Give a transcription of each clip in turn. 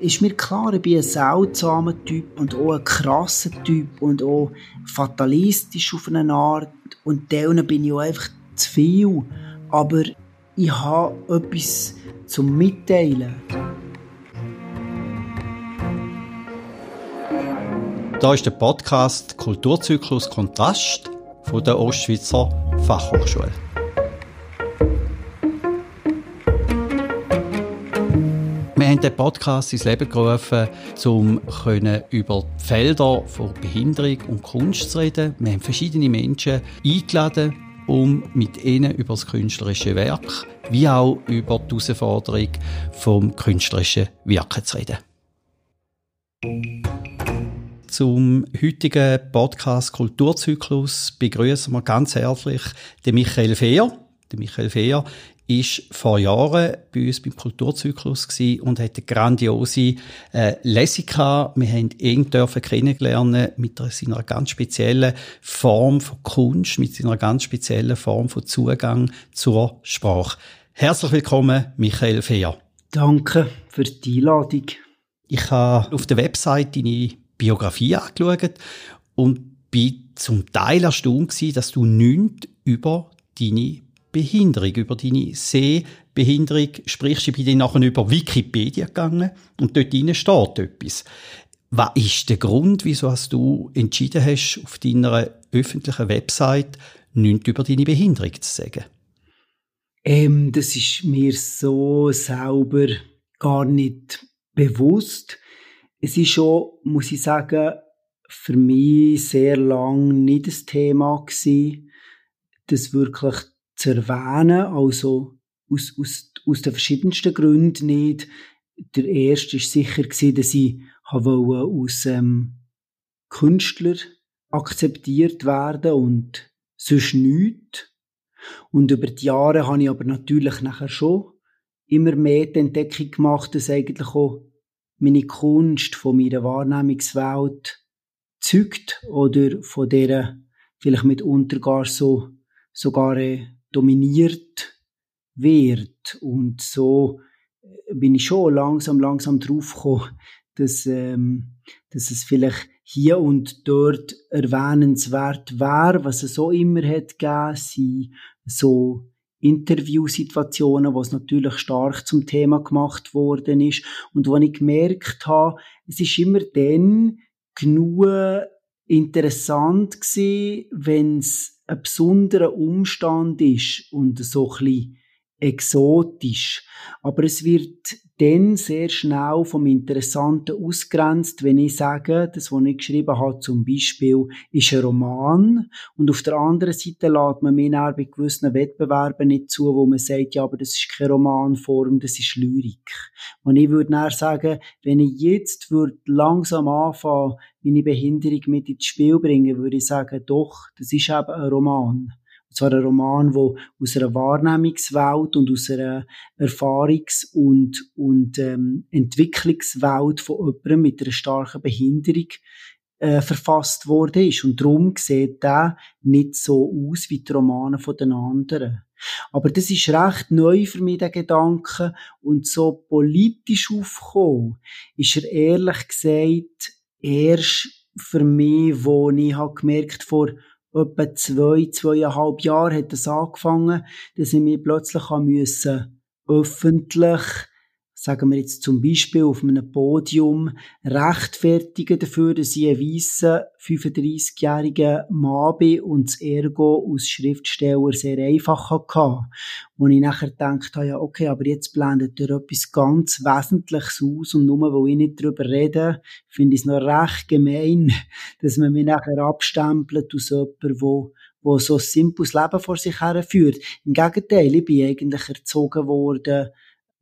ist mir klar, ich bin ein seltsamer Typ und auch ein krasser Typ und auch fatalistisch auf eine Art. Und denen bin ich auch einfach zu viel. Aber ich habe etwas zum Mitteilen. Da ist der Podcast Kulturzyklus Kontrast von der Ostschweizer Fachhochschule. Haben den Podcast ins Leben gerufen, um über die Felder von Behinderung und Kunst zu reden. Wir haben verschiedene Menschen eingeladen, um mit ihnen über das künstlerische Werk wie auch über die Herausforderung vom künstlerischen Wirken zu reden. Zum heutigen Podcast Kulturzyklus begrüßen wir ganz herzlich den Michael Fehr. Der Michael Fehr ist vor Jahren bei uns beim Kulturzyklus und hat eine grandiose äh, Lesung gehabt. Wir haben ihn dürfen kennenlernen mit seiner ganz speziellen Form von Kunst, mit seiner ganz speziellen Form von Zugang zur Sprache. Herzlich willkommen, Michael Fehr. Danke für die Einladung. Ich habe auf der Website deine Biografie angeschaut und bin zum Teil erstaunt gewesen, dass du nichts über deine Behinderung, über deine Sehbehinderung sprichst. Ich bin dann nachher über Wikipedia gegangen und dort drinnen steht etwas. Was ist der Grund, wieso hast du entschieden hast, auf deiner öffentlichen Website nichts über deine Behinderung zu sagen? Ähm, das ist mir so selber gar nicht bewusst. Es ist schon, muss ich sagen, für mich sehr lang nicht das Thema gewesen, das wirklich zu erwähnen, also aus, aus, aus den verschiedensten Gründen nicht. Der erste ist sicher gewesen, dass ich wollte aus ähm, Künstler akzeptiert werden und sonst nichts. Und über die Jahre habe ich aber natürlich nachher schon immer mehr die Entdeckung gemacht, dass eigentlich auch meine Kunst von meiner Wahrnehmungswelt zeugt oder von der vielleicht mitunter gar so sogar äh, dominiert wird. Und so äh, bin ich schon langsam, langsam draufgekommen, dass, ähm, dass es vielleicht hier und dort erwähnenswert wäre, was es so immer hat gegeben, sind so Interviewsituationen, wo es natürlich stark zum Thema gemacht worden ist und wo ich gemerkt habe, es ist immer dann genug interessant gewesen, wenn es ein besonderer Umstand ist und so ein bisschen exotisch. Aber es wird dann sehr schnell vom Interessanten ausgrenzt, wenn ich sage, das, was ich geschrieben habe, zum Beispiel, ist ein Roman. Und auf der anderen Seite lädt man mir bei gewissen Wettbewerben nicht zu, wo man sagt, ja, aber das ist keine Romanform, das ist Lyrik. Und ich würde dann sagen, wenn ich jetzt würde langsam anfangen, meine Behinderung mit ins Spiel bringen, würde ich sagen, doch, das ist eben ein Roman. Und zwar ein Roman, wo aus einer Wahrnehmungswelt und aus einer Erfahrungs- und, und ähm, Entwicklungswelt von jemandem mit einer starken Behinderung äh, verfasst worden ist. Und darum sieht der nicht so aus wie die Romane von den anderen. Aber das ist recht neu für mich, der Gedanke. Und so politisch aufgekommen, ist er ehrlich gesagt erst für mich, wo ich habe gemerkt vor etwa zwei, zweieinhalb Jahren hat es angefangen, dass ich mich plötzlich müssen, öffentlich sagen wir jetzt zum Beispiel auf einem Podium, rechtfertigen dafür, dass ich ein weisser 35-jähriger Mann bin und das Ergo als Schriftsteller sehr einfach hatte. Wo ich nachher gedacht habe, ja, okay, aber jetzt blendet er etwas ganz Wesentliches aus und nur weil ich nicht darüber rede, finde ich es noch recht gemein, dass man mich nachher abstempelt aus jemandem, wo wo so ein simples Leben vor sich her führt. Im Gegenteil, ich bin eigentlich erzogen worden,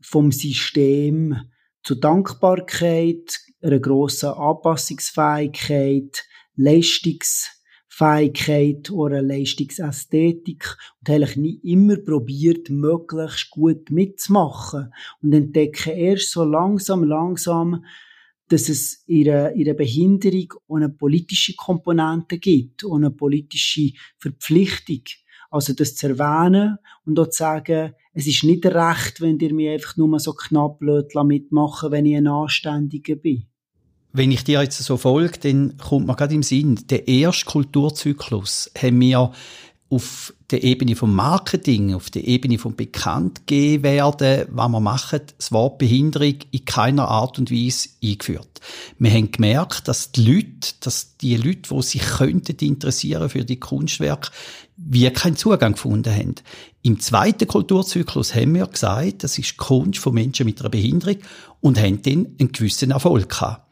vom System zur Dankbarkeit, einer grossen Anpassungsfähigkeit, Leistungsfähigkeit oder Leistungsästhetik und eigentlich nie immer probiert, möglichst gut mitzumachen und entdecke erst so langsam, langsam, dass es ihre, ihre Behinderung eine politische Komponente gibt und eine politische Verpflichtung. Also das zu erwähnen und auch zu sagen, es ist nicht recht, wenn ihr mich einfach nur so knapp mitmachen wenn ich ein Anständiger bin. Wenn ich dir jetzt so folge, dann kommt mir gerade im Sinn, der erste Kulturzyklus haben wir auf der Ebene vom Marketing, auf der Ebene vom Bekanntgeben werden, was wir machen, das Wort Behinderung in keiner Art und Weise eingeführt. Wir haben gemerkt, dass die Leute, dass die Leute, die sich könnten interessieren für die Kunstwerke, wie keinen Zugang gefunden haben. Im zweiten Kulturzyklus haben wir gesagt, das ist Kunst von Menschen mit einer Behinderung und haben dann einen gewissen Erfolg gehabt.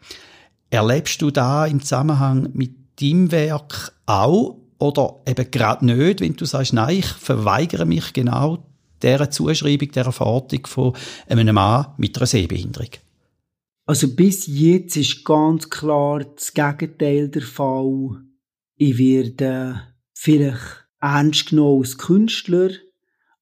Erlebst du da im Zusammenhang mit deinem Werk auch oder eben gerade nicht, wenn du sagst, nein, ich verweigere mich genau dieser Zuschreibung, dieser Verortung von einem Mann mit einer Sehbehinderung? Also bis jetzt ist ganz klar das Gegenteil der Fall. Ich werde vielleicht ernst genommen als Künstler,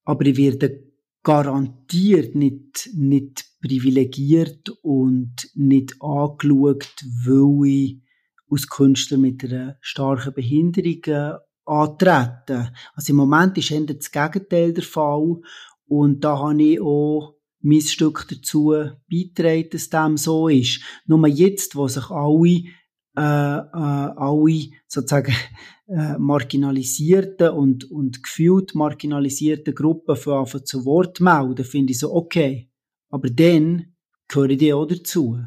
aber ich werde garantiert nicht, nicht privilegiert und nicht angeschaut, weil ich als Künstler mit einer starken Behinderung äh, antreten. Also im Moment ist eher das Gegenteil der Fall und da habe ich auch mein Stück dazu beitragen, dass dem so ist. Nur jetzt, wo sich alle, äh, äh, alle sozusagen äh, marginalisierten und, und gefühlt marginalisierten Gruppen von zu Wort melden, finde ich so, okay. Aber dann gehöre ich auch dazu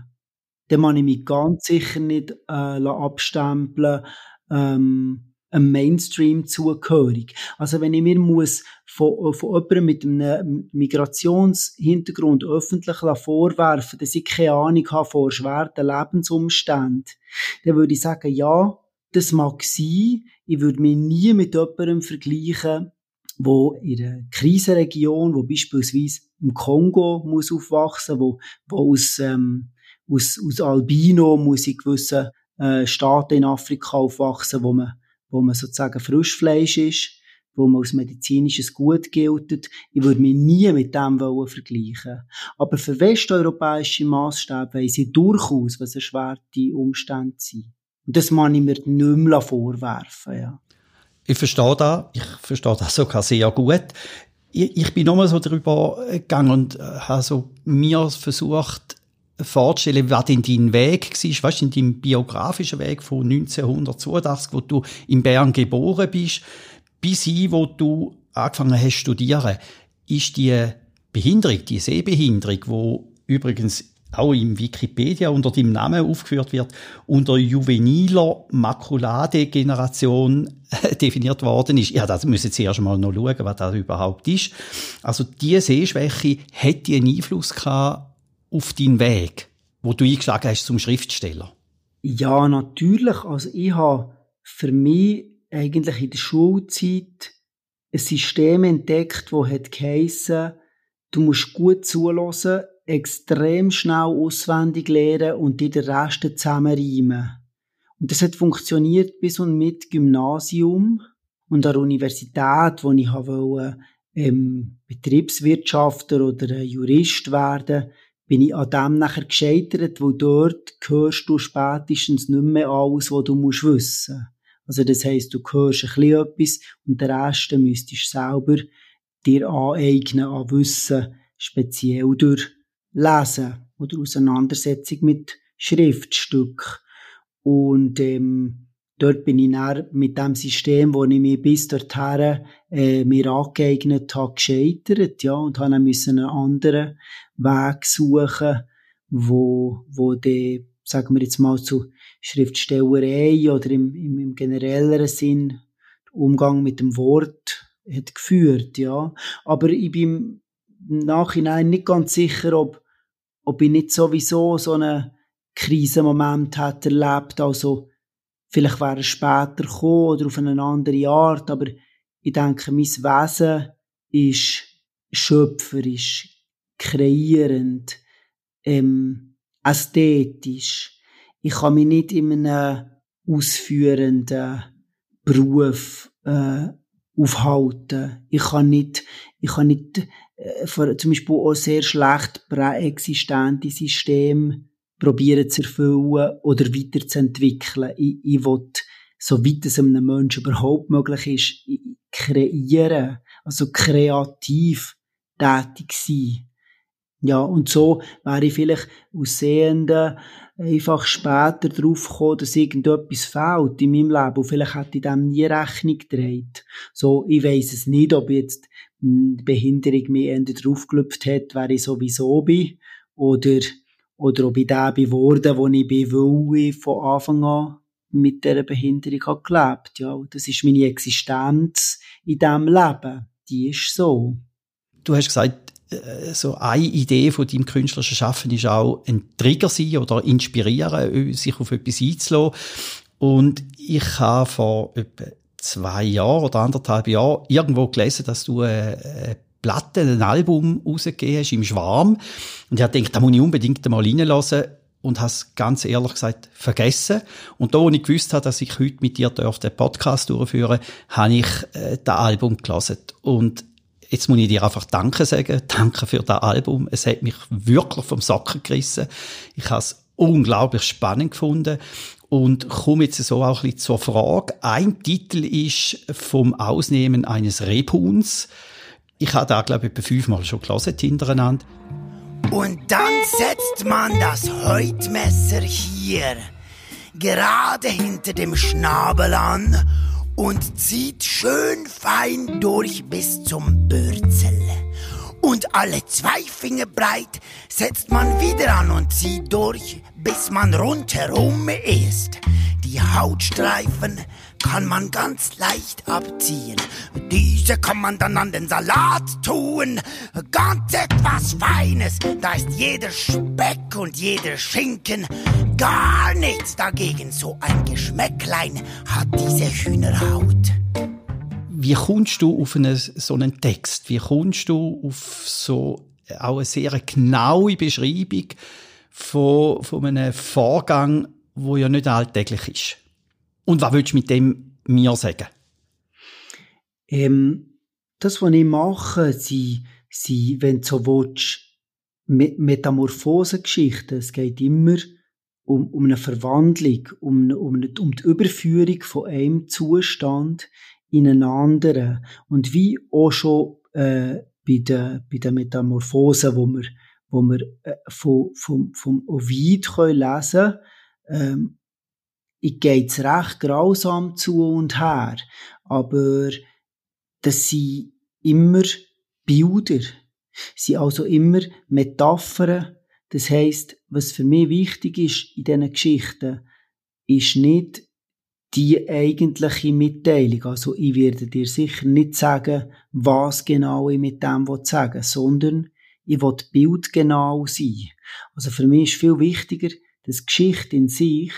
dann muss ich mich ganz sicher nicht äh, abstempeln, ähm, einem Mainstream zugehörig. Also wenn ich mir muss von, von jemandem mit einem Migrationshintergrund öffentlich vorwerfen, dass ich keine Ahnung habe von schweren Lebensumständen, dann würde ich sagen, ja, das mag sein. Ich würde mich nie mit jemandem vergleichen, wo in einer Krisenregion, wo beispielsweise im Kongo muss aufwachsen, wo, wo aus ähm, aus, aus Albino muss in gewissen äh, Staaten in Afrika aufwachsen, wo man, wo man sozusagen Frischfleisch ist, wo man als medizinisches Gut gilt. Ich würde mich nie mit dem wollen vergleichen. Aber für westeuropäische Maßstäbe weiss ich durchaus, was erschwerte Umstände sind. Und das kann ich mir nicht mehr vorwerfen, ja. Ich verstehe das. Ich verstehe das sogar sehr gut. Ich, ich bin nochmal so darüber gegangen und äh, habe so mir versucht, vorzustellen, was denn dein Weg war, weißt du, in deinem biografischen Weg von 1982, wo du in Bern geboren bist, bis hin, wo du angefangen hast zu studieren, ist die Behinderung, die Sehbehinderung, wo übrigens auch im Wikipedia unter dem Namen aufgeführt wird, unter juveniler Makulade-Generation definiert worden ist. Ja, das müssen Sie erst mal noch schauen, was das überhaupt ist. Also diese Sehschwäche hätte einen Einfluss gehabt auf deinen Weg, wo du eingeschlagen hast zum Schriftsteller? Ja, natürlich. Also ich habe für mich eigentlich in der Schulzeit ein System entdeckt, das hat geheissen, du musst gut zulassen, extrem schnell auswendig lernen und dir den Rest zusammenreimen. Und das hat funktioniert bis und mit Gymnasium und an der Universität, wo ich wollte, ähm, Betriebswirtschaftler oder Jurist werden bin ich an dem nachher gescheitert, wo dort hörst du spätestens nicht mehr alles, was du musst wissen. Also das heisst, du hörst ein bisschen etwas und den Rest müsstest du selber dir aneignen an Wissen, speziell durch Lesen oder Auseinandersetzung mit Schriftstück. Und ähm, dort bin ich dann mit dem System, wo ich mich bis dorthin äh, mir angeeignet habe, gescheitert, ja, und habe dann müssen einen anderen Weg suchen, wo, wo die, sagen wir jetzt mal, zu Schriftstellerei oder im, im, im generelleren Sinn Umgang mit dem Wort hat geführt, ja. Aber ich bin im Nachhinein nicht ganz sicher, ob, ob ich nicht sowieso so einen Krisenmoment hat erlebt, also Vielleicht wäre es später gekommen oder auf eine andere Art, aber ich denke, mein Wesen ist schöpferisch, kreierend, ähm, ästhetisch. Ich kann mich nicht in einem ausführenden Beruf äh, aufhalten. Ich kann nicht, ich kann nicht äh, für, zum Beispiel auch sehr schlecht präexistente Systeme probieren zu erfüllen oder weiterzuentwickeln. Ich, ich will, so weit es einem Menschen überhaupt möglich ist, kreieren, also kreativ tätig sein. Ja, und so wäre ich vielleicht aus Sehenden einfach später drauf gekommen, dass irgendetwas fehlt in meinem Leben und vielleicht hätte ich dem nie Rechnung gedreht. So, ich weiss es nicht, ob jetzt die Behinderung mir eher draufgelüpft hat, wer ich sowieso bin, oder, oder ob ich der geworden, wo ich bin, weil ich von Anfang an mit dieser Behinderung habe gelebt. Ja, das ist meine Existenz in diesem Leben. Die ist so. Du hast gesagt, äh, so eine Idee von deinem künstlerischen Schaffen ist auch ein Trigger sein oder inspirieren, sich auf etwas einzulassen. Und ich habe vor etwa zwei Jahren oder anderthalb Jahren irgendwo gelesen, dass du eine Platte, ein Album rausgegeben hast im Schwarm. Und ich habe gedacht, da muss ich unbedingt mal reinlassen und habe es ganz ehrlich gesagt vergessen. Und da, wo ich gewusst habe, dass ich heute mit dir den Podcast durchführen habe ich äh, das Album gelesen. Und jetzt muss ich dir einfach Danke sagen. Danke für das Album. Es hat mich wirklich vom Socken gerissen. Ich habe es unglaublich spannend gefunden. Und komme jetzt so auch ein bisschen zur Frage. Ein Titel ist vom Ausnehmen eines Rebhuhns. Ich habe da, glaube ich, etwa fünfmal schon gelesen hintereinander. Und dann setzt man das Häutmesser hier, gerade hinter dem Schnabel an und zieht schön fein durch bis zum Bürzel. Und alle zwei Finger breit setzt man wieder an und zieht durch, bis man rundherum ist. Die Hautstreifen kann man ganz leicht abziehen. Diese kann man dann an den Salat tun. Ganz etwas Feines. Da ist jeder Speck und jeder Schinken gar nichts dagegen. So ein Geschmäcklein hat diese Hühnerhaut. Wie kommst du auf einen, so einen Text? Wie kommst du auf so auch eine sehr genaue Beschreibung von, von einem Vorgang, wo ja nicht alltäglich ist? Und was willst du mit dem mir sagen? Ähm, das, was ich mache, sind, sind wenn du so willst, Metamorphosengeschichten. Es geht immer um, um eine Verwandlung, um, um, um die Überführung von einem Zustand in einen anderen. Und wie auch schon äh, bei den, bei den Metamorphosen, wo wir, wo wir äh, vom, vom, vom Ovid können lesen können, ähm, geht's recht grausam zu und her. Aber das sind immer Bilder. Sie also immer Metaphern. Das heisst, was für mich wichtig ist in diesen Geschichten, ist nicht die eigentliche Mitteilung. Also ich werde dir sicher nicht sagen, was genau ich mit dem sagen will, sondern ich will bildgenau sein. Also für mich ist viel wichtiger, dass Geschichte in sich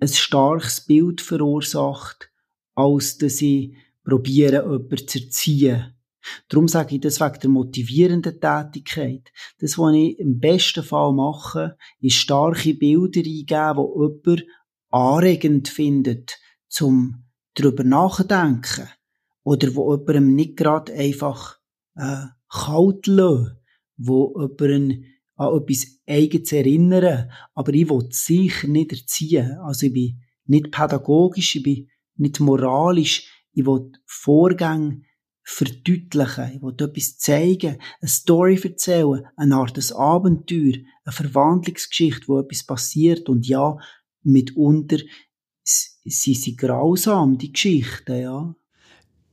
ein starkes Bild verursacht, als dass ich probiere, jemanden zu erziehen. Darum sage ich das wegen der motivierenden Tätigkeit. Das, was ich im besten Fall mache, ist starke Bilder eingeben, wo jemand anregend findet, zum darüber nachdenken. Oder wo jemandem nicht gerade einfach äh, kalt lassen, wo jemanden an etwas Eigenes erinnern. Aber ich will sicher nicht erziehen. Also ich bin nicht pädagogisch, ich bin nicht moralisch. Ich will Vorgänge verdeutlichen. Ich will etwas zeigen, eine Story erzählen, eine Art ein Abenteuer, eine Verwandlungsgeschichte, wo etwas passiert. Und ja, mitunter sie sind grausam, die Geschichten, ja.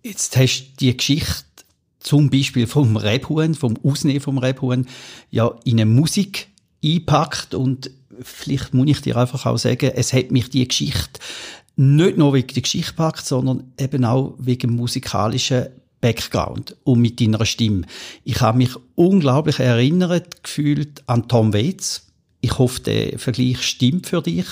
Jetzt hast du die Geschichte zum Beispiel vom Rebhuhn, vom Ausnehmen vom Rebhuhn, ja in eine Musik eingepackt und vielleicht muss ich dir einfach auch sagen, es hat mich die Geschichte nicht nur wegen der Geschichte gepackt, sondern eben auch wegen musikalischen Background und mit deiner Stimme. Ich habe mich unglaublich erinnert gefühlt an Tom Waits. Ich hoffe, der Vergleich stimmt für dich.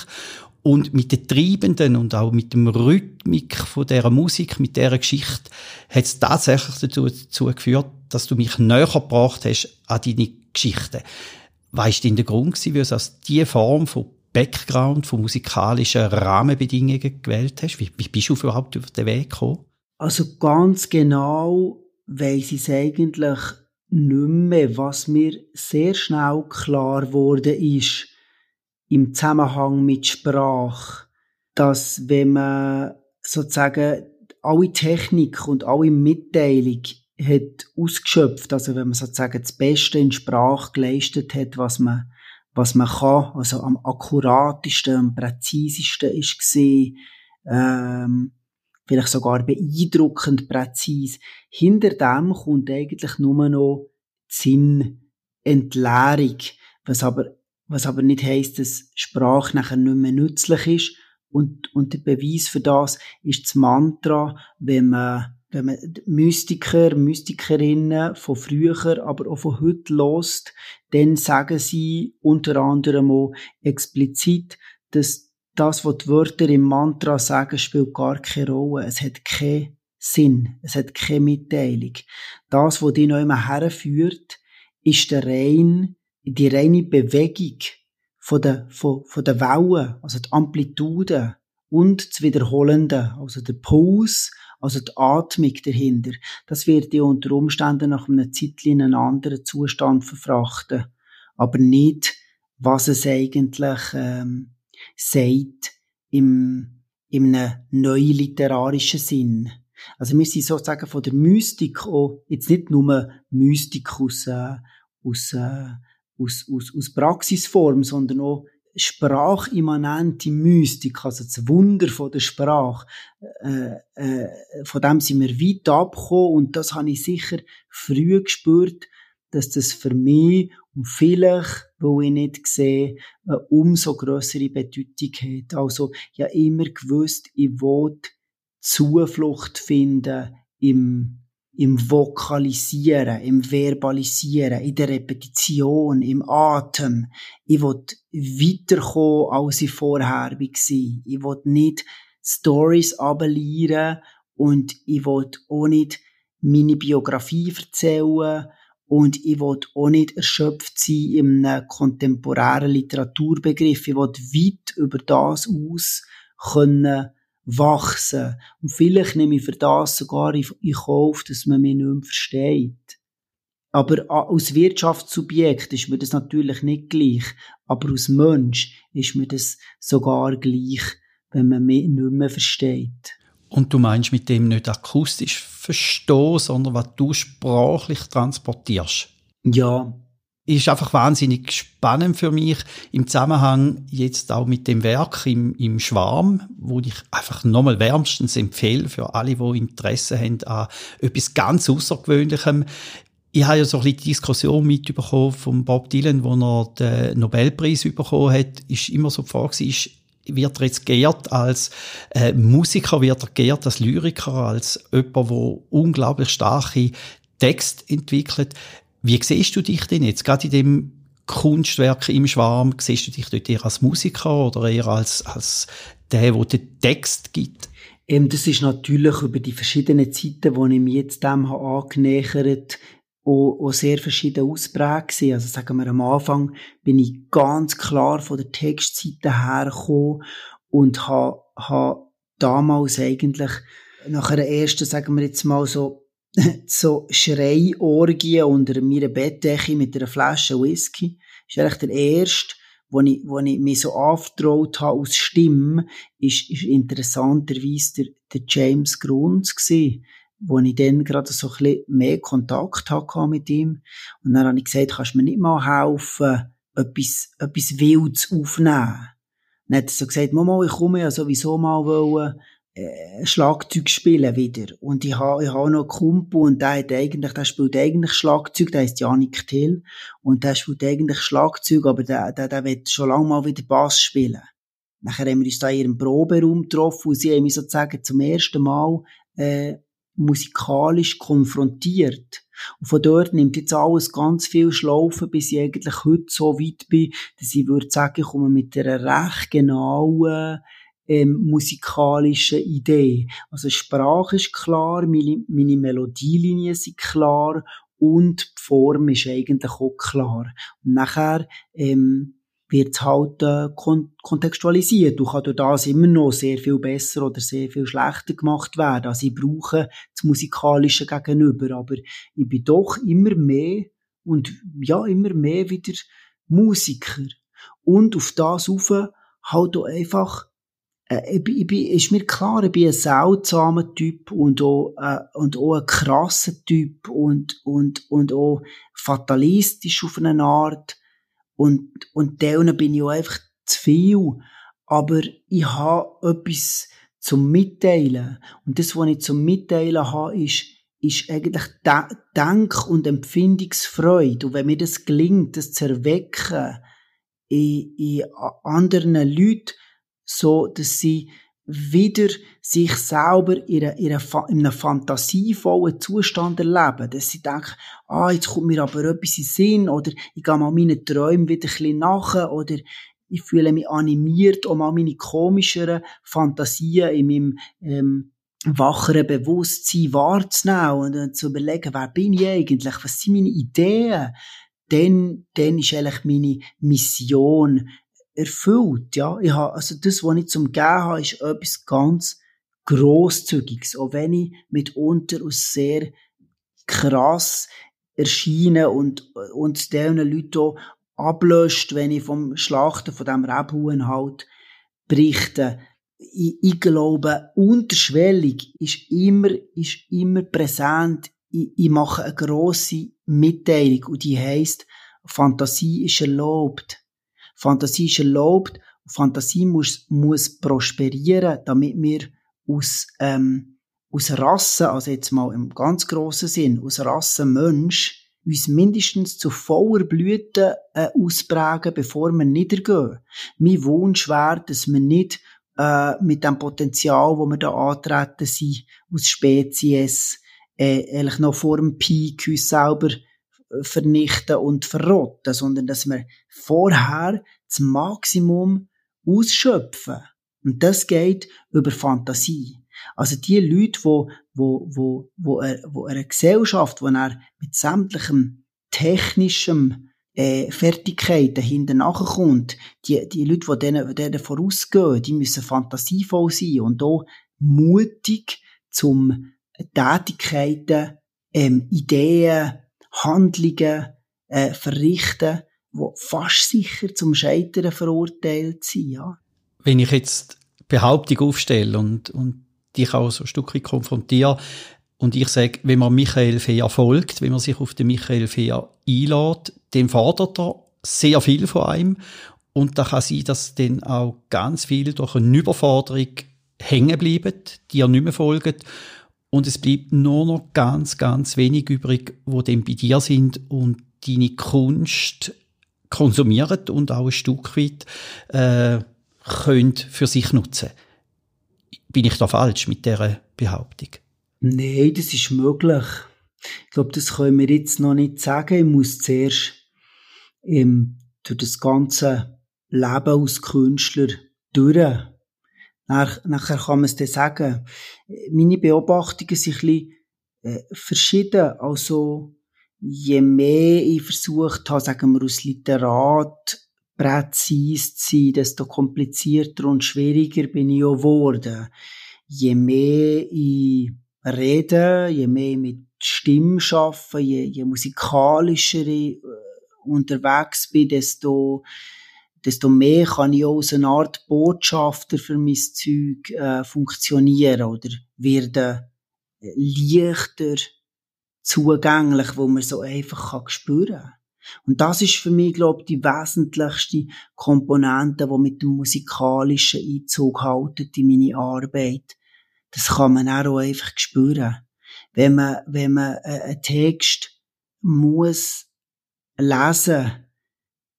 Und mit den Treibenden und auch mit dem Rhythmik von dieser Musik, mit dieser Geschichte, hat es tatsächlich dazu, dazu geführt, dass du mich näher gebracht hast an deine Geschichte. Weißt du, in der Grund gewesen, wie du aus diese Form von Background, von musikalischen Rahmenbedingungen gewählt hast? Wie, wie bist du überhaupt über den Weg gekommen? Also ganz genau weiss ich es eigentlich nicht mehr, was mir sehr schnell klar geworden ist im Zusammenhang mit Sprache, dass wenn man sozusagen alle Technik und alle Mitteilung hat ausgeschöpft, also wenn man sozusagen das Beste in Sprache geleistet hat, was man, was man kann, also am akkuratesten, am präzisesten ist gesehen, ähm, vielleicht sogar beeindruckend präzise. Hinter dem kommt eigentlich nur noch Sinnentleerung, was aber, was aber nicht heisst, dass Sprache nachher nicht mehr nützlich ist. Und, und der Beweis für das ist das Mantra, wenn man, wenn man Mystiker, Mystikerinnen von früher, aber auch von heute lost, dann sagen sie unter anderem auch explizit, dass das, was die Wörter im Mantra sagen, spielt gar keine Rolle. Es hat keinen Sinn. Es hat keine Mitteilung. Das, was dich noch immer herführt, ist der rein, die reine Bewegung von der, von, von der Wellen, also die Amplitude und das Wiederholende, also der Puls, also die Atmung dahinter. Das wird dir unter Umständen nach einer Zeit in einen anderen Zustand verfrachten. Aber nicht, was es eigentlich, ähm, sagt im, im einem neuliterarischen Sinn. Also wir sind sozusagen von der Mystik auch, jetzt nicht nur Mystik aus, äh, aus, äh, aus, aus, aus Praxisform, sondern auch sprachimmanente Mystik, also das Wunder von der Sprache, äh, äh, von dem sind wir weit abgekommen und das habe ich sicher früh gespürt, dass das für mich und vielleicht, weil ich nicht sehe, eine umso größere Bedeutung hat. Also, ja immer gewusst, ich will Zuflucht finden im, im Vokalisieren, im Verbalisieren, in der Repetition, im Atem. Ich will weiterkommen, als ich vorher war. Ich will nicht Stories abelieren und ich will auch nicht meine Biografie erzählen und ich will auch nicht erschöpft sein in einem kontemporären Literaturbegriff. Ich will weit über das aus können wachsen. Und vielleicht nehme ich für das sogar in Kauf, dass man mich nicht mehr versteht. Aber als Wirtschaftssubjekt ist mir das natürlich nicht gleich. Aber als Mensch ist mir das sogar gleich, wenn man mich nicht mehr versteht. Und du meinst mit dem nicht akustisch verstehen, sondern was du sprachlich transportierst? Ja. Ist einfach wahnsinnig spannend für mich im Zusammenhang jetzt auch mit dem Werk im, im Schwarm, wo ich einfach nochmal wärmstens empfehle für alle, die Interesse haben an etwas ganz Außergewöhnlichem. Ich habe ja so ein bisschen die Diskussion mitbekommen von Bob Dylan, wo er den Nobelpreis bekommen hat, ist immer so die Frage, ist wird er jetzt geehrt als äh, Musiker, wird er geehrt als Lyriker, als jemand, der unglaublich starke Text entwickelt. Wie siehst du dich denn jetzt, gerade in dem Kunstwerk im Schwarm, siehst du dich dort eher als Musiker oder eher als, als der, der den Text gibt? Ähm, das ist natürlich über die verschiedenen Zeiten, wo ich mich jetzt dem habe angenähert auch, auch sehr verschieden ausprägt gewesen. Also sagen wir am Anfang bin ich ganz klar von der Textseite hergekommen und habe, habe damals eigentlich nach einer ersten, sagen wir jetzt mal so, so Schreiorgie unter meiner Bettdecke mit einer Flasche Whisky, ist eigentlich der erste, wo ich, wo ich mich so anvertraut habe aus Stimme, ist, ist interessanterweise der, der James Grunz gewesen wo ich dann gerade so ein bisschen mehr Kontakt hatte mit ihm. Und dann habe ich gesagt, kannst du mir nicht mal helfen, etwas, etwas Wildes aufnehmen? Dann hat er so gesagt, Mama, ich komme ja sowieso mal wollen, äh, Schlagzeug spielen wieder. Und ich habe, ich habe noch einen Kumpel und der hat eigentlich, der spielt eigentlich Schlagzeug, der heißt Janik Till. Und der spielt eigentlich Schlagzeug, aber der, der, der wird schon lange mal wieder Bass spielen. Nachher haben wir uns da in ihrem Proberaum getroffen und sie haben mich sozusagen zum ersten Mal, äh, musikalisch konfrontiert. Und von dort nimmt jetzt alles ganz viel Schlaufen, bis ich eigentlich heute so weit bin, dass ich würde sagen, ich komme mit einer recht genauen ähm, musikalischen Idee. Also Sprache ist klar, meine, meine Melodielinien sind klar und die Form ist eigentlich auch klar. Und nachher ähm, wird halt äh, kon kontextualisiert. Du kann durch das immer noch sehr viel besser oder sehr viel schlechter gemacht werden. Also ich brauche das Musikalische gegenüber, aber ich bin doch immer mehr und ja, immer mehr wieder Musiker. Und auf das rauf halt auch einfach äh, ich, ich bin, ist mir klar, ich bin ein seltsamer Typ und auch, äh, und auch ein krasser Typ und, und, und auch fatalistisch auf eine Art. Und, und denen bin ich auch einfach zu viel. Aber ich habe etwas zum Mitteilen. Und das, was ich zum Mitteilen habe, ist, ist eigentlich Denk- und Empfindungsfreude. Und wenn mir das gelingt, das zu erwecken in, in anderen Leuten, so dass sie wieder sich selber in, einem fantasievollen Zustand erleben. Dass sie denken, ah, jetzt kommt mir aber etwas in Sinn, oder ich gehe mal meinen Träumen wieder ein bisschen nach, oder ich fühle mich animiert, um mal meine komischeren Fantasien in meinem ähm, wacheren Bewusstsein wahrzunehmen und zu überlegen, wer bin ich eigentlich, was sind meine Ideen, dann, dann ist eigentlich meine Mission erfüllt, ja. Ich habe, also das, was ich zum Geben habe, ist etwas ganz Grosszügiges, auch wenn ich mitunter aus sehr krass erscheine und, und diesen Leuten auch ablöscht, wenn ich vom Schlachten von dem Rebhuhn halt berichte. Ich, ich glaube, unterschwellig ist immer, ist immer präsent. Ich, ich mache eine grosse Mitteilung und die heisst, Fantasie ist erlaubt. Fantasie ist erlaubt. Fantasie muss, muss prosperieren, damit wir aus, ähm, aus Rassen, also jetzt mal im ganz grossen Sinn, aus Rassen Mensch, uns mindestens zu voller Blüte äh, ausprägen, bevor wir niedergehen. Mein Wunsch wäre, dass wir nicht äh, mit dem Potenzial, wo wir da antreten sind, aus Spezies, äh, eigentlich noch vor dem Peak uns selber vernichten und verrotten, sondern dass wir vorher das Maximum ausschöpfen. Und das geht über Fantasie. Also die Leute, wo, wo, wo, wo, er, wo eine Gesellschaft, wo er mit sämtlichem technischem äh, Fertigkeiten hinten nachkommt, die, die Leute, die denen, denen vorausgehen, die müssen fantasievoll sein und auch mutig zum Tätigkeiten, ähm, Ideen, Handlungen äh, verrichten, die fast sicher zum Scheitern verurteilt sind. Ja. Wenn ich jetzt Behauptung aufstelle und, und dich auch so ein Stück konfrontiere. Und ich sage, wenn man Michael Fehr folgt, wenn man sich auf den Michael Fehr einlädt, dann fordert er sehr viel von einem. Und da kann sein, dass dann auch ganz viel durch eine Überforderung hängen bleiben, die er nicht mehr folgen. Und es bleibt nur noch ganz, ganz wenig übrig, wo dann bei dir sind und deine Kunst konsumieren und auch ein Stück weit äh, können für sich nutzen. Bin ich da falsch mit dieser Behauptung? Nein, das ist möglich. Ich glaube, das können wir jetzt noch nicht sagen. Ich muss zuerst ähm, durch das ganze Leben als Künstler durch. Nach, nachher kann man es dann sagen. Meine Beobachtungen sind ein bisschen äh, verschieden. Also, je mehr ich versucht habe, sagen wir, als Literat präzise zu sein, desto komplizierter und schwieriger bin ich auch geworden. Je mehr ich rede, je mehr ich mit Stimme arbeite, je, je musikalischer ich äh, unterwegs bin, desto, desto mehr kann ich auch als eine Art Botschafter für mein Zeug äh, funktionieren oder werde leichter zugänglich, wo man so einfach kann spüren. Und das ist für mich, glaube ich, die wesentlichste Komponente, die mit dem musikalischen Einzug haltet in meine Arbeit. Das kann man auch einfach spüren. Wenn man, wenn man äh, einen Text muss lesen,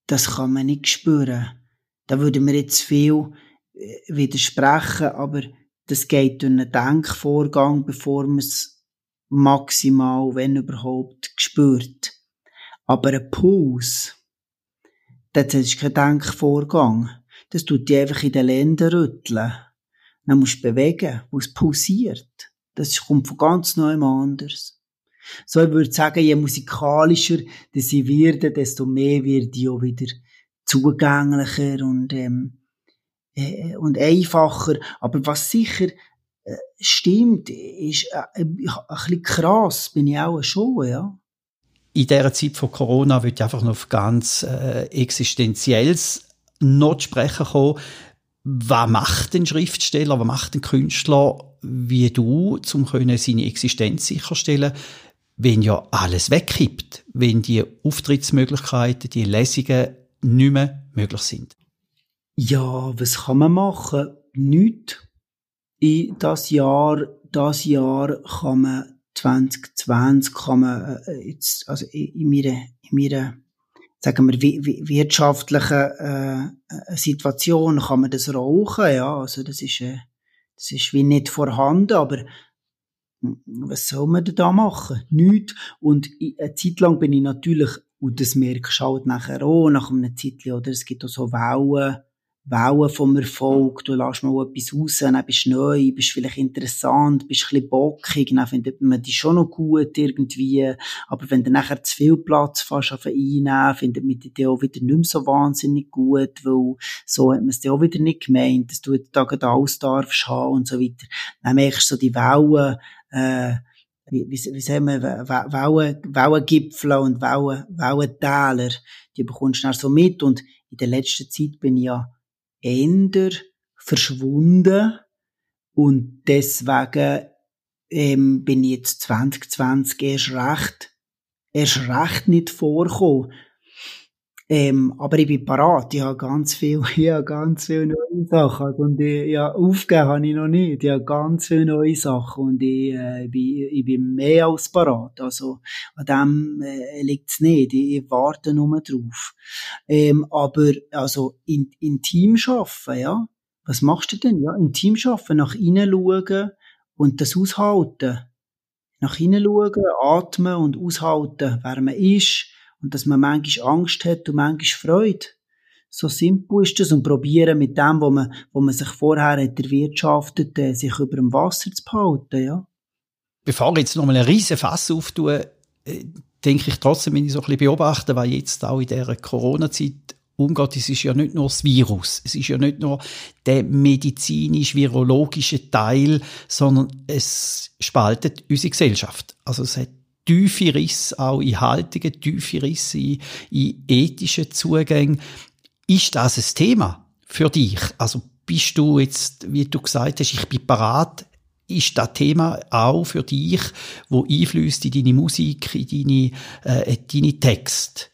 das kann man nicht spüren. Da würde mir jetzt viel äh, widersprechen, aber das geht durch einen Denkvorgang, bevor man es maximal, wenn überhaupt, spürt. Aber ein Puls, das ist kein Denkvorgang. Das tut dich einfach in den Ländern rütteln. Dann musst du bewegen, wo es pulsiert. Das kommt von ganz neuem anders. So, ich würde sagen, je musikalischer dass ich werde, desto mehr wird ich auch wieder zugänglicher und, ähm, äh, und einfacher. Aber was sicher äh, stimmt, ist äh, ein bisschen krass, bin ich auch schon, ja in dieser Zeit von Corona wird einfach noch auf ganz äh, Existenzielles noch zu sprechen kommen. was macht ein Schriftsteller, was macht ein Künstler wie du, um seine Existenz sicherstellen wenn ja alles wegkippt, wenn die Auftrittsmöglichkeiten, die Lesungen nicht mehr möglich sind? Ja, was kann man machen? Nichts. In das Jahr, das Jahr kann man 2020 kann man äh, jetzt, also in meiner, in meiner sagen wir, wirtschaftlichen äh, Situation kann man das rauchen, ja, also das ist, äh, das ist wie nicht vorhanden, aber was soll man denn da machen? Nichts. Und eine Zeit lang bin ich natürlich, und das merkst du halt nachher auch, nach einer Zeit, oder es gibt auch so Wellen, Wellen vom Erfolg, du lässt mal etwas raus, dann bist du neu, bist vielleicht interessant, bist ein bisschen bockig, dann findet man dich schon noch gut irgendwie, aber wenn du nachher zu viel Platz fast einnehmen, findet man dich auch wieder nicht mehr so wahnsinnig gut, weil so hat man es dir auch wieder nicht gemeint, dass du da gerade alles darfst haben und so weiter. Dann merkst du so die Wellen, äh, wie, wie, wie sagen wir, Wellen, Wellengipfel und Wellen, Wellentäler, die bekommst du dann so mit und in der letzten Zeit bin ich ja eher verschwunden und deswegen ähm, bin ich jetzt 2020 erst recht, erst recht nicht vorgekommen. Ähm, aber ich bin parat. Ich habe ganz viel, ich habe ganz viele neue Sachen. Also, und ich, ja, aufgeben habe ich noch nicht. Ich habe ganz viele neue Sachen und ich, äh, bin, ich bin mehr als parat. Also, an dem äh, liegt es nicht. Ich, ich, warte nur drauf. Ähm, aber, also, in, in Team arbeiten, ja. Was machst du denn? Ja, in Team arbeiten, nach innen schauen und das aushalten. Nach innen schauen, atmen und aushalten, wer man ist und dass man manchmal Angst hat und manchmal Freude. So simpel ist das und probieren mit dem, wo man, wo man sich vorher hat erwirtschaftet, äh, sich über dem Wasser zu behalten, ja. Bevor ich jetzt nochmal einen riesen Fass auftue, äh, denke ich trotzdem, wenn ich so ein bisschen beobachte, was jetzt auch in dieser Corona-Zeit umgeht, es ist ja nicht nur das Virus, es ist ja nicht nur der medizinisch-virologische Teil, sondern es spaltet unsere Gesellschaft. Also es hat tiefe Risse auch in Haltungen, tiefe Risse in, in ethischen Zugängen. Ist das ein Thema für dich? Also bist du jetzt, wie du gesagt hast, ich bin parat, ist das Thema auch für dich, wo einflüsst in deine Musik, in deine, äh, deine Texte?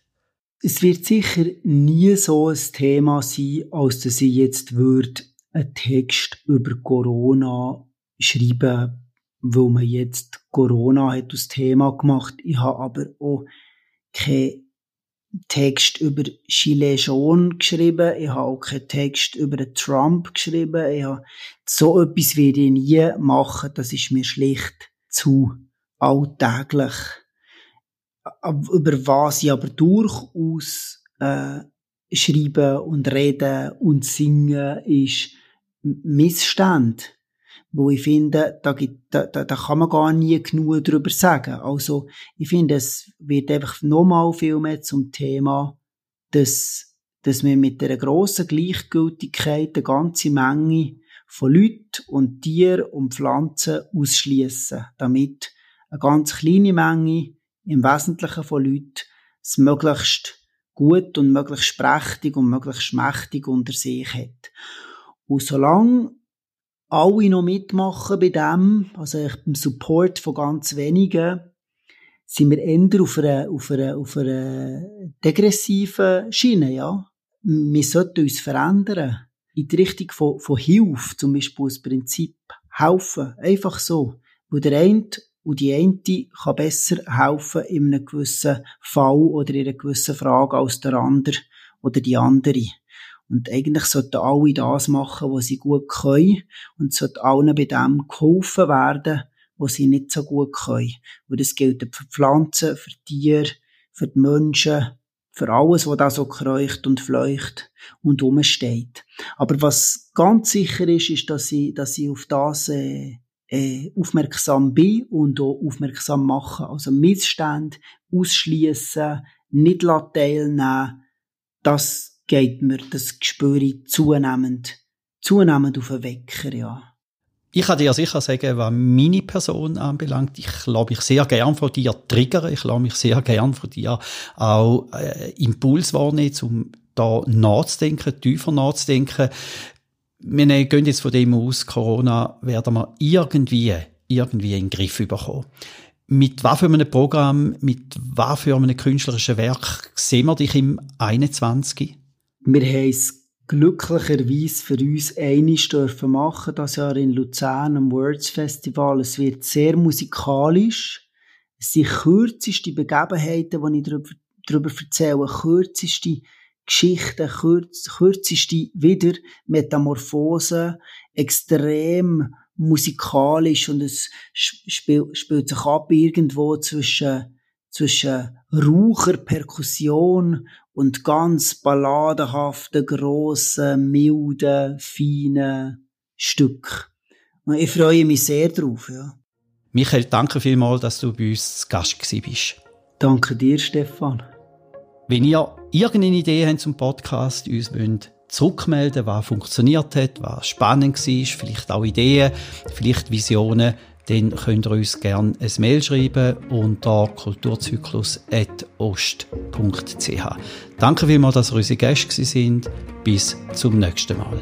Es wird sicher nie so ein Thema sein, als dass ich jetzt würde einen Text über Corona schreiben weil man jetzt Corona hat das Thema gemacht. Ich habe aber auch keinen Text über Chile schon geschrieben. Ich habe auch keinen Text über Trump geschrieben. Ich habe, so etwas werde ich nie machen. Das ist mir schlicht zu alltäglich. Über was ich aber durchaus äh, schreiben und reden und singen ist Missstand wo ich finde, da, gibt, da, da, kann man gar nie genug drüber sagen. Also, ich finde, es wird einfach nochmal viel mehr zum Thema, dass, dass wir mit einer grossen Gleichgültigkeit eine ganze Menge von Leuten und Tieren und Pflanzen ausschließen, damit eine ganz kleine Menge im Wesentlichen von Leuten es möglichst gut und möglichst prächtig und möglichst mächtig unter sich hat. Und solange alle noch mitmachen bei dem, also beim Support von ganz wenigen, sind wir eher auf einer, auf einer, auf einer degressiven Schiene, ja. Wir sollten uns verändern. In die Richtung von, von Hilfe, zum Beispiel das Prinzip helfen. Einfach so. Wo der eine und die eine kann besser helfen in einem gewissen Fall oder in einer gewissen Frage als der andere oder die andere. Und eigentlich sollten alle das machen, was sie gut können. Und sollte allen bei dem geholfen werden, was sie nicht so gut können. Und das gilt für Pflanzen, für Tiere, für die Menschen, für alles, was da so kreucht und fleucht und umsteht. Aber was ganz sicher ist, ist, dass ich, dass ich auf das äh, äh, aufmerksam bin und auch aufmerksam mache. Also Missstände ausschließen, nicht teilnehmen, das geht mir das Gespür zunehmend, zunehmend auf den Wecker, ja. Ich kann dir sicher sagen, was meine Person anbelangt. Ich glaube ich sehr gern von dir triggern. Ich lasse mich sehr gern von dir auch äh, Impuls wahrnehmen, um da nachzudenken, tiefer nachzudenken. wir gehen jetzt von dem aus, Corona werden wir irgendwie, irgendwie in den Griff bekommen. Mit was für einem Programm, mit was für einem künstlerischen Werk sehen wir dich im 21? Wir haben es glücklicherweise für uns einig dürfen machen, das Jahr in Luzern am Words Festival. Es wird sehr musikalisch. Es sind kürzeste Begebenheiten, die ich darüber, darüber erzähle, kürzeste Geschichten, kürz, kürzeste wieder Metamorphose, extrem musikalisch und es spielt, spielt sich ab irgendwo zwischen, zwischen Raucher, Perkussion und ganz balladenhaften, grossen, milden, feinen Stück. Und ich freue mich sehr drauf, ja. Michael, danke vielmals, dass du bei uns zu Gast bist. Danke dir, Stefan. Wenn ihr irgendeine Idee habt zum Podcast, uns wollt zurückmelden, was funktioniert hat, was spannend war, vielleicht auch Ideen, vielleicht Visionen, dann könnt ihr uns gerne ein Mail schreiben unter kulturzyklus.ost.ch. Danke vielmals, dass ihr unsere Gäste sind. Bis zum nächsten Mal.